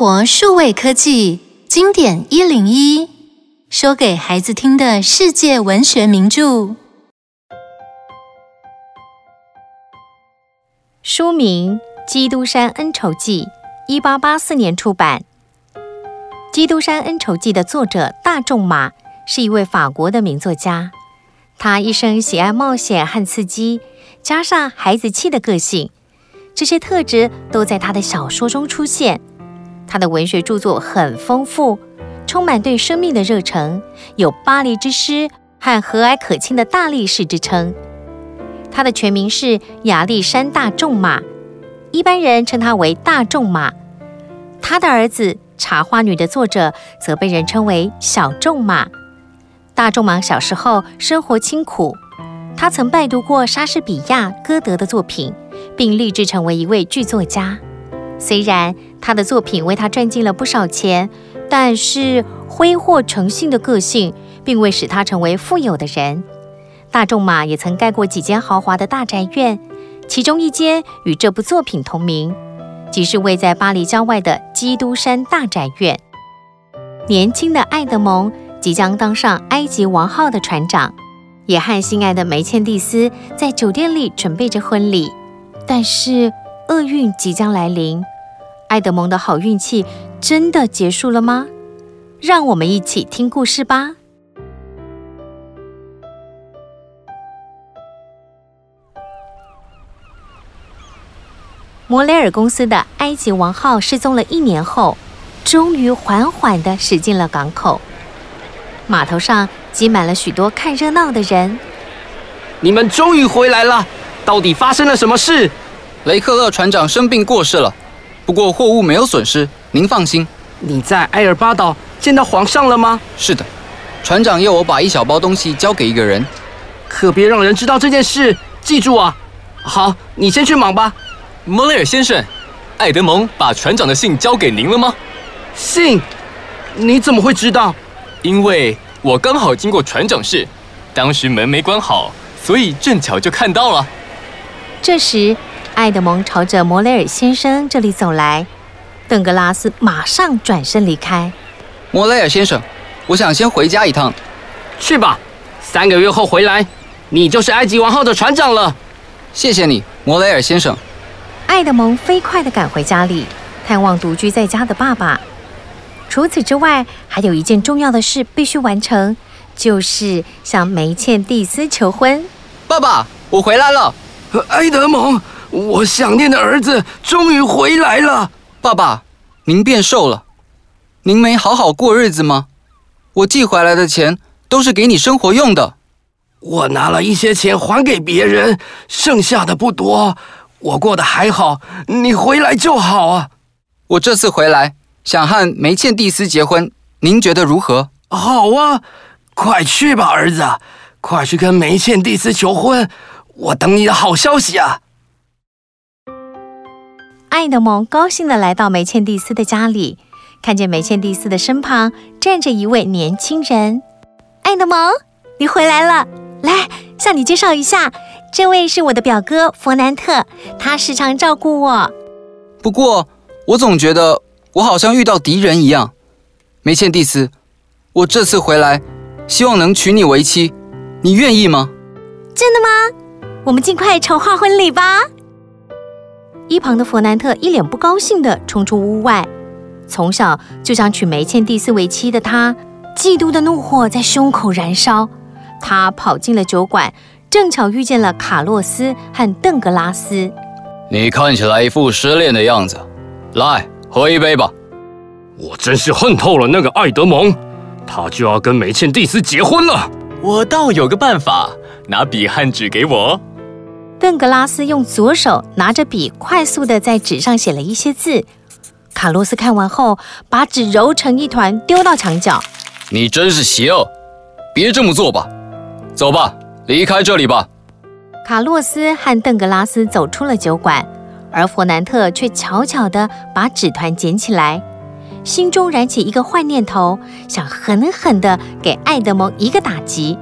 活数位科技经典一零一，说给孩子听的世界文学名著。书名《基督山恩仇记》，一八八四年出版。《基督山恩仇记》的作者大仲马是一位法国的名作家，他一生喜爱冒险和刺激，加上孩子气的个性。这些特质都在他的小说中出现。他的文学著作很丰富，充满对生命的热忱，有“巴黎之狮”和“和蔼可亲的大力士”之称。他的全名是亚历山大仲马，一般人称他为大仲马。他的儿子《茶花女》的作者则被人称为小仲马。大仲马小时候生活清苦，他曾拜读过莎士比亚、歌德的作品。并立志成为一位剧作家。虽然他的作品为他赚进了不少钱，但是挥霍成性的个性并未使他成为富有的人。大仲马也曾盖过几间豪华的大宅院，其中一间与这部作品同名，即是位在巴黎郊外的基督山大宅院。年轻的爱德蒙即将当上埃及王号的船长，也和心爱的梅茜蒂斯在酒店里准备着婚礼。但是厄运即将来临，爱德蒙的好运气真的结束了吗？让我们一起听故事吧。摩雷尔公司的埃及王号失踪了一年后，终于缓缓地驶进了港口。码头上挤满了许多看热闹的人。你们终于回来了！到底发生了什么事？雷克勒船长生病过世了，不过货物没有损失，您放心。你在埃尔巴岛见到皇上了吗？是的，船长要我把一小包东西交给一个人，可别让人知道这件事，记住啊。好，你先去忙吧。莫雷尔先生，艾德蒙把船长的信交给您了吗？信？你怎么会知道？因为我刚好经过船长室，当时门没关好，所以正巧就看到了。这时，爱德蒙朝着摩雷尔先生这里走来，邓格拉斯马上转身离开。摩雷尔先生，我想先回家一趟。去吧，三个月后回来，你就是埃及王后的船长了。谢谢你，摩雷尔先生。爱德蒙飞快地赶回家里，探望独居在家的爸爸。除此之外，还有一件重要的事必须完成，就是向梅茜蒂斯求婚。爸爸，我回来了。埃德蒙，我想念的儿子终于回来了。爸爸，您变瘦了，您没好好过日子吗？我寄回来的钱都是给你生活用的。我拿了一些钱还给别人，剩下的不多。我过得还好，你回来就好啊。我这次回来想和梅茜蒂斯结婚，您觉得如何？好啊，快去吧，儿子，快去跟梅茜蒂斯求婚。我等你的好消息啊！爱德蒙高兴地来到梅茜蒂斯的家里，看见梅茜蒂斯的身旁站着一位年轻人。爱德蒙，你回来了！来，向你介绍一下，这位是我的表哥弗南特，他时常照顾我。不过，我总觉得我好像遇到敌人一样。梅茜蒂斯，我这次回来，希望能娶你为妻，你愿意吗？真的吗？我们尽快筹划婚礼吧！一旁的弗南特一脸不高兴地冲出屋外。从小就想娶梅茜蒂斯为妻的他，嫉妒的怒火在胸口燃烧。他跑进了酒馆，正巧遇见了卡洛斯和邓格拉斯。你看起来一副失恋的样子，来喝一杯吧。我真是恨透了那个爱德蒙，他就要跟梅茜蒂斯结婚了。我倒有个办法，拿笔和纸给我。邓格拉斯用左手拿着笔，快速地在纸上写了一些字。卡洛斯看完后，把纸揉成一团，丢到墙角。你真是邪恶！别这么做吧。走吧，离开这里吧。卡洛斯和邓格拉斯走出了酒馆，而弗南特却悄悄地把纸团捡起来，心中燃起一个坏念头，想狠狠地给爱德蒙一个打击。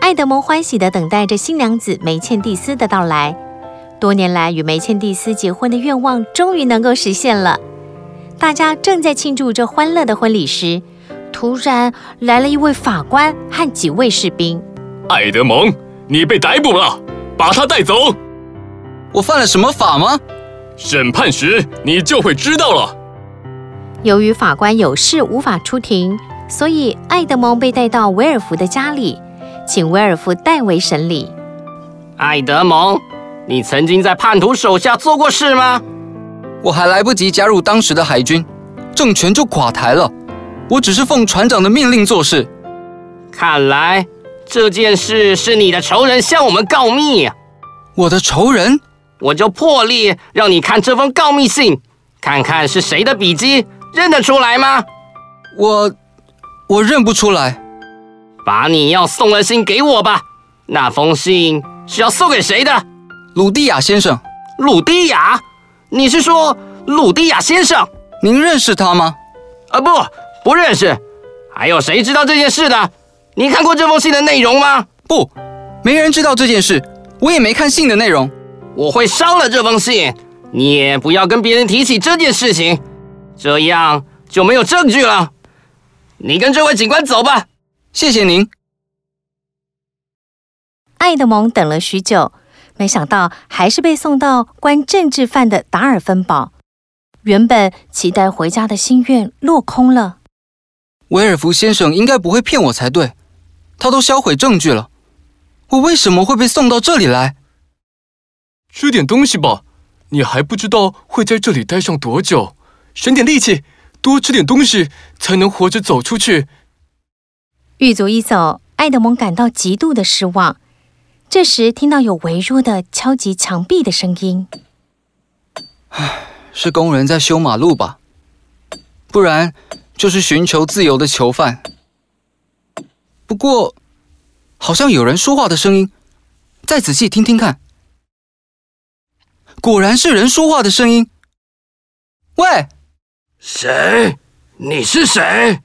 爱德蒙欢喜地等待着新娘子梅茜蒂斯的到来，多年来与梅茜蒂斯结婚的愿望终于能够实现了。大家正在庆祝这欢乐的婚礼时，突然来了一位法官和几位士兵。爱德蒙，你被逮捕了，把他带走。我犯了什么法吗？审判时你就会知道了。由于法官有事无法出庭，所以爱德蒙被带到维尔福的家里，请威尔夫代为审理。艾德蒙，你曾经在叛徒手下做过事吗？我还来不及加入当时的海军，政权就垮台了。我只是奉船长的命令做事。看来这件事是你的仇人向我们告密。我的仇人？我就破例让你看这封告密信，看看是谁的笔迹。认得出来吗？我，我认不出来。把你要送的信给我吧。那封信是要送给谁的？鲁蒂亚先生。鲁蒂亚？你是说鲁蒂亚先生？您认识他吗？啊，不，不认识。还有谁知道这件事的？你看过这封信的内容吗？不，没人知道这件事。我也没看信的内容。我会烧了这封信。你也不要跟别人提起这件事情。这样就没有证据了。你跟这位警官走吧。谢谢您。爱德蒙等了许久，没想到还是被送到关政治犯的达尔芬堡。原本期待回家的心愿落空了。威尔福先生应该不会骗我才对，他都销毁证据了。我为什么会被送到这里来？吃点东西吧，你还不知道会在这里待上多久。省点力气，多吃点东西，才能活着走出去。狱卒一走，爱德蒙感到极度的失望。这时，听到有微弱的敲击墙壁的声音。唉，是工人在修马路吧？不然就是寻求自由的囚犯。不过，好像有人说话的声音，再仔细听听看，果然是人说话的声音。喂！谁？你是谁？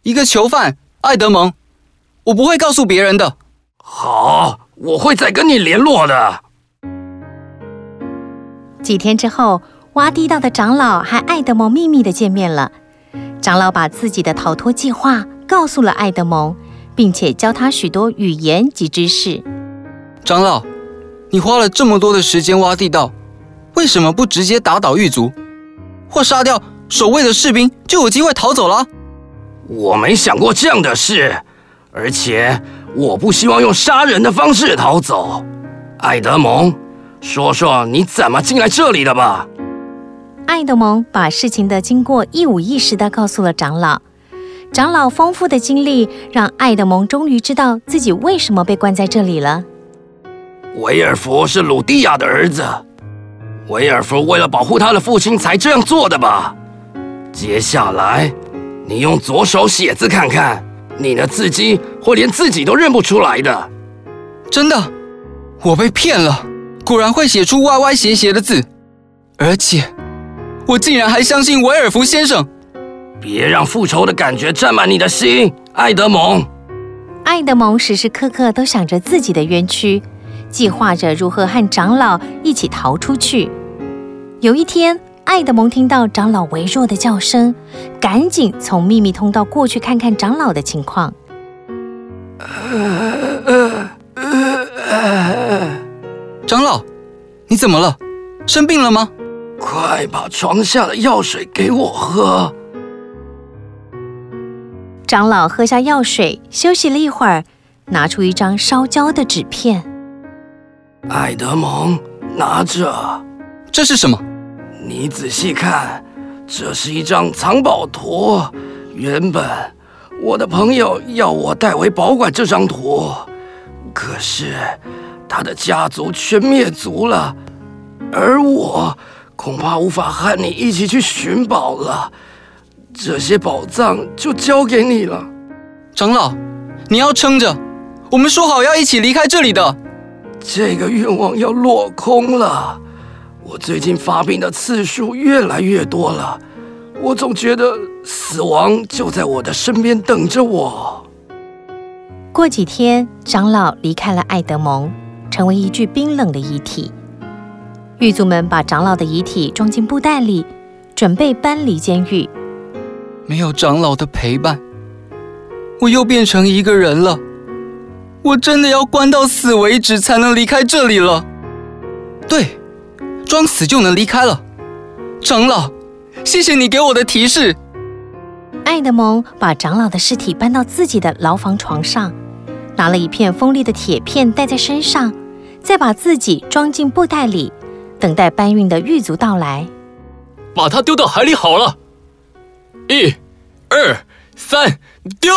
一个囚犯，爱德蒙。我不会告诉别人的。好，我会再跟你联络的。几天之后，挖地道的长老和爱德蒙秘密的见面了。长老把自己的逃脱计划告诉了爱德蒙，并且教他许多语言及知识。长老，你花了这么多的时间挖地道，为什么不直接打倒狱卒，或杀掉？守卫的士兵就有机会逃走了。我没想过这样的事，而且我不希望用杀人的方式逃走。爱德蒙，说说你怎么进来这里的吧。爱德蒙把事情的经过一五一十地告诉了长老。长老丰富的经历让爱德蒙终于知道自己为什么被关在这里了。维尔福是鲁蒂亚的儿子，维尔福为了保护他的父亲才这样做的吧。接下来，你用左手写字看看，你的字迹会连自己都认不出来的。真的，我被骗了，果然会写出歪歪斜斜的字，而且我竟然还相信维尔福先生。别让复仇的感觉占满你的心，爱德蒙。爱德蒙时时刻刻都想着自己的冤屈，计划着如何和长老一起逃出去。有一天。爱德蒙听到长老微弱的叫声，赶紧从秘密通道过去看看长老的情况。长老，你怎么了？生病了吗？快把床下的药水给我喝。长老喝下药水，休息了一会儿，拿出一张烧焦的纸片。爱德蒙，拿着。这是什么？你仔细看，这是一张藏宝图。原本我的朋友要我代为保管这张图，可是他的家族全灭族了，而我恐怕无法和你一起去寻宝了。这些宝藏就交给你了。长老，你要撑着，我们说好要一起离开这里的。这个愿望要落空了。我最近发病的次数越来越多了，我总觉得死亡就在我的身边等着我。过几天，长老离开了艾德蒙，成为一具冰冷的遗体。狱卒们把长老的遗体装进布袋里，准备搬离监狱。没有长老的陪伴，我又变成一个人了。我真的要关到死为止才能离开这里了。对，装死就能离开了。长老，谢谢你给我的提示。爱德蒙把长老的尸体搬到自己的牢房床上，拿了一片锋利的铁片戴在身上，再把自己装进布袋里，等待搬运的狱卒到来。把它丢到海里好了。一、二、三，丢！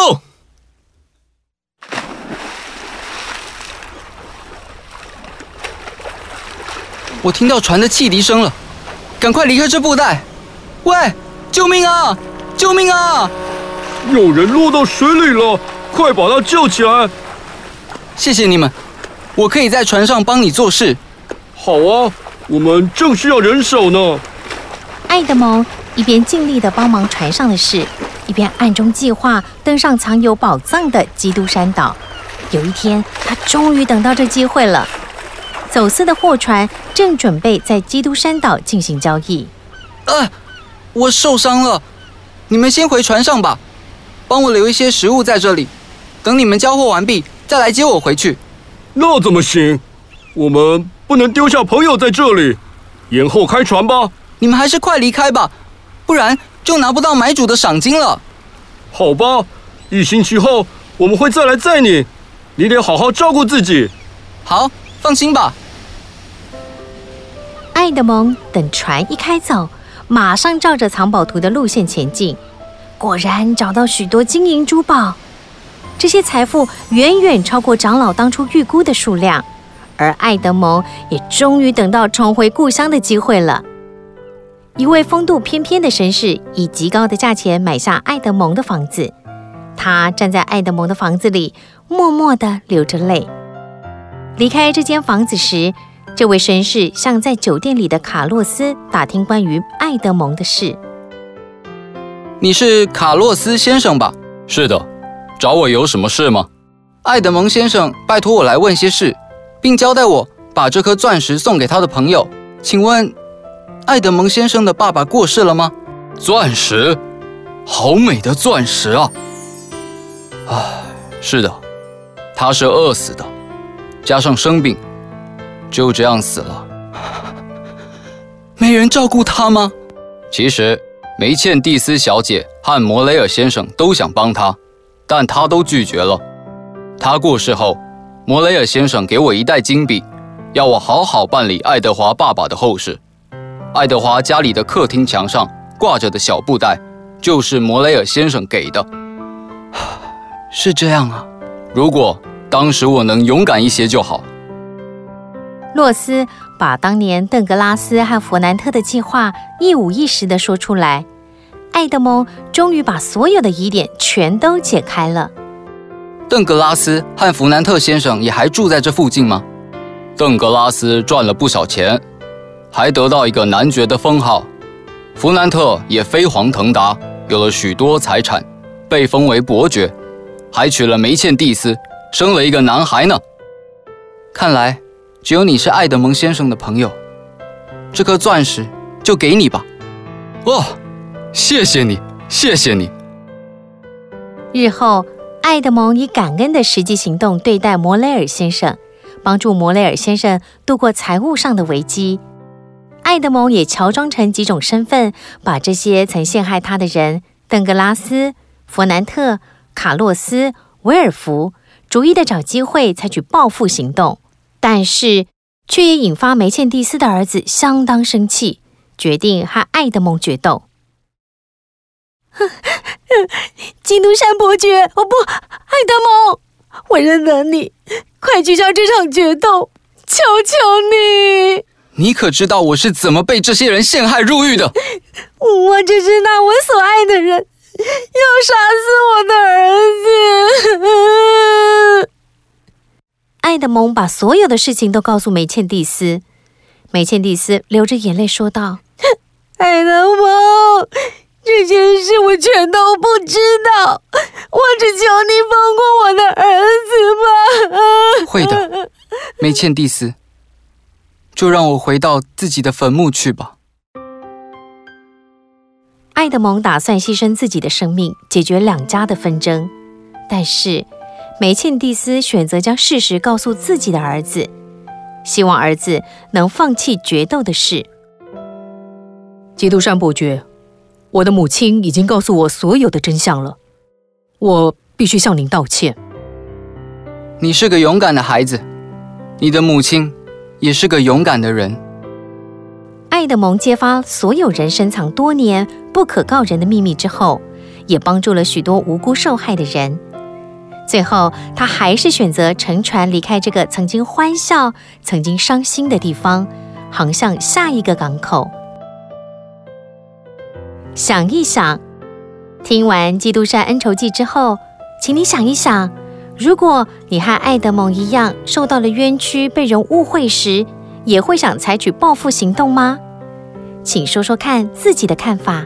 我听到船的汽笛声了，赶快离开这布袋！喂，救命啊！救命啊！有人落到水里了，快把他救起来！谢谢你们，我可以在船上帮你做事。好啊，我们正需要人手呢。爱德蒙一边尽力的帮忙船上的事，一边暗中计划登上藏有宝藏的基督山岛。有一天，他终于等到这机会了。走私的货船正准备在基督山岛进行交易。啊，我受伤了，你们先回船上吧，帮我留一些食物在这里，等你们交货完毕再来接我回去。那怎么行？我们不能丢下朋友在这里，延后开船吧。你们还是快离开吧，不然就拿不到买主的赏金了。好吧，一星期后我们会再来载你，你得好好照顾自己。好。放心吧，爱德蒙等船一开走，马上照着藏宝图的路线前进。果然找到许多金银珠宝，这些财富远远超过长老当初预估的数量。而爱德蒙也终于等到重回故乡的机会了。一位风度翩翩的绅士以极高的价钱买下爱德蒙的房子，他站在爱德蒙的房子里，默默地流着泪。离开这间房子时，这位绅士向在酒店里的卡洛斯打听关于爱德蒙的事。你是卡洛斯先生吧？是的，找我有什么事吗？爱德蒙先生拜托我来问些事，并交代我把这颗钻石送给他的朋友。请问，爱德蒙先生的爸爸过世了吗？钻石，好美的钻石啊！唉，是的，他是饿死的。加上生病，就这样死了。没人照顾他吗？其实梅茜蒂斯小姐和摩雷尔先生都想帮他，但他都拒绝了。他过世后，摩雷尔先生给我一袋金币，要我好好办理爱德华爸爸的后事。爱德华家里的客厅墙上挂着的小布袋，就是摩雷尔先生给的。是这样啊，如果。当时我能勇敢一些就好。洛斯把当年邓格拉斯和弗南特的计划一五一十地说出来，爱德蒙终于把所有的疑点全都解开了。邓格拉斯和弗南特先生也还住在这附近吗？邓格拉斯赚了不少钱，还得到一个男爵的封号。弗南特也飞黄腾达，有了许多财产，被封为伯爵，还娶了梅茜蒂斯。生了一个男孩呢。看来只有你是爱德蒙先生的朋友，这颗钻石就给你吧。哦，谢谢你，谢谢你。日后，爱德蒙以感恩的实际行动对待摩雷尔先生，帮助摩雷尔先生度过财务上的危机。爱德蒙也乔装成几种身份，把这些曾陷害他的人——邓格拉斯、弗南特、卡洛斯、维尔福。逐一的找机会采取报复行动，但是却也引发梅茜蒂斯的儿子相当生气，决定和爱德蒙决斗。基督山伯爵，哦不，爱德蒙，我认得你，快取消这场决斗，求求你！你可知道我是怎么被这些人陷害入狱的？我只是拿我所爱的人。要杀死我的儿子！爱德蒙把所有的事情都告诉梅茜蒂斯。梅茜蒂斯流着眼泪说道：“ 爱德蒙，这件事我全都不知道，我只求你放过我的儿子吧。”会的，梅茜蒂斯，就让我回到自己的坟墓去吧。爱德蒙打算牺牲自己的生命，解决两家的纷争，但是梅茜蒂斯选择将事实告诉自己的儿子，希望儿子能放弃决斗的事。基督山伯爵，我的母亲已经告诉我所有的真相了，我必须向您道歉。你是个勇敢的孩子，你的母亲也是个勇敢的人。爱德蒙揭发所有人深藏多年不可告人的秘密之后，也帮助了许多无辜受害的人。最后，他还是选择乘船离开这个曾经欢笑、曾经伤心的地方，航向下一个港口。想一想，听完《基督山恩仇记》之后，请你想一想，如果你和爱德蒙一样受到了冤屈、被人误会时，也会想采取报复行动吗？请说说看自己的看法。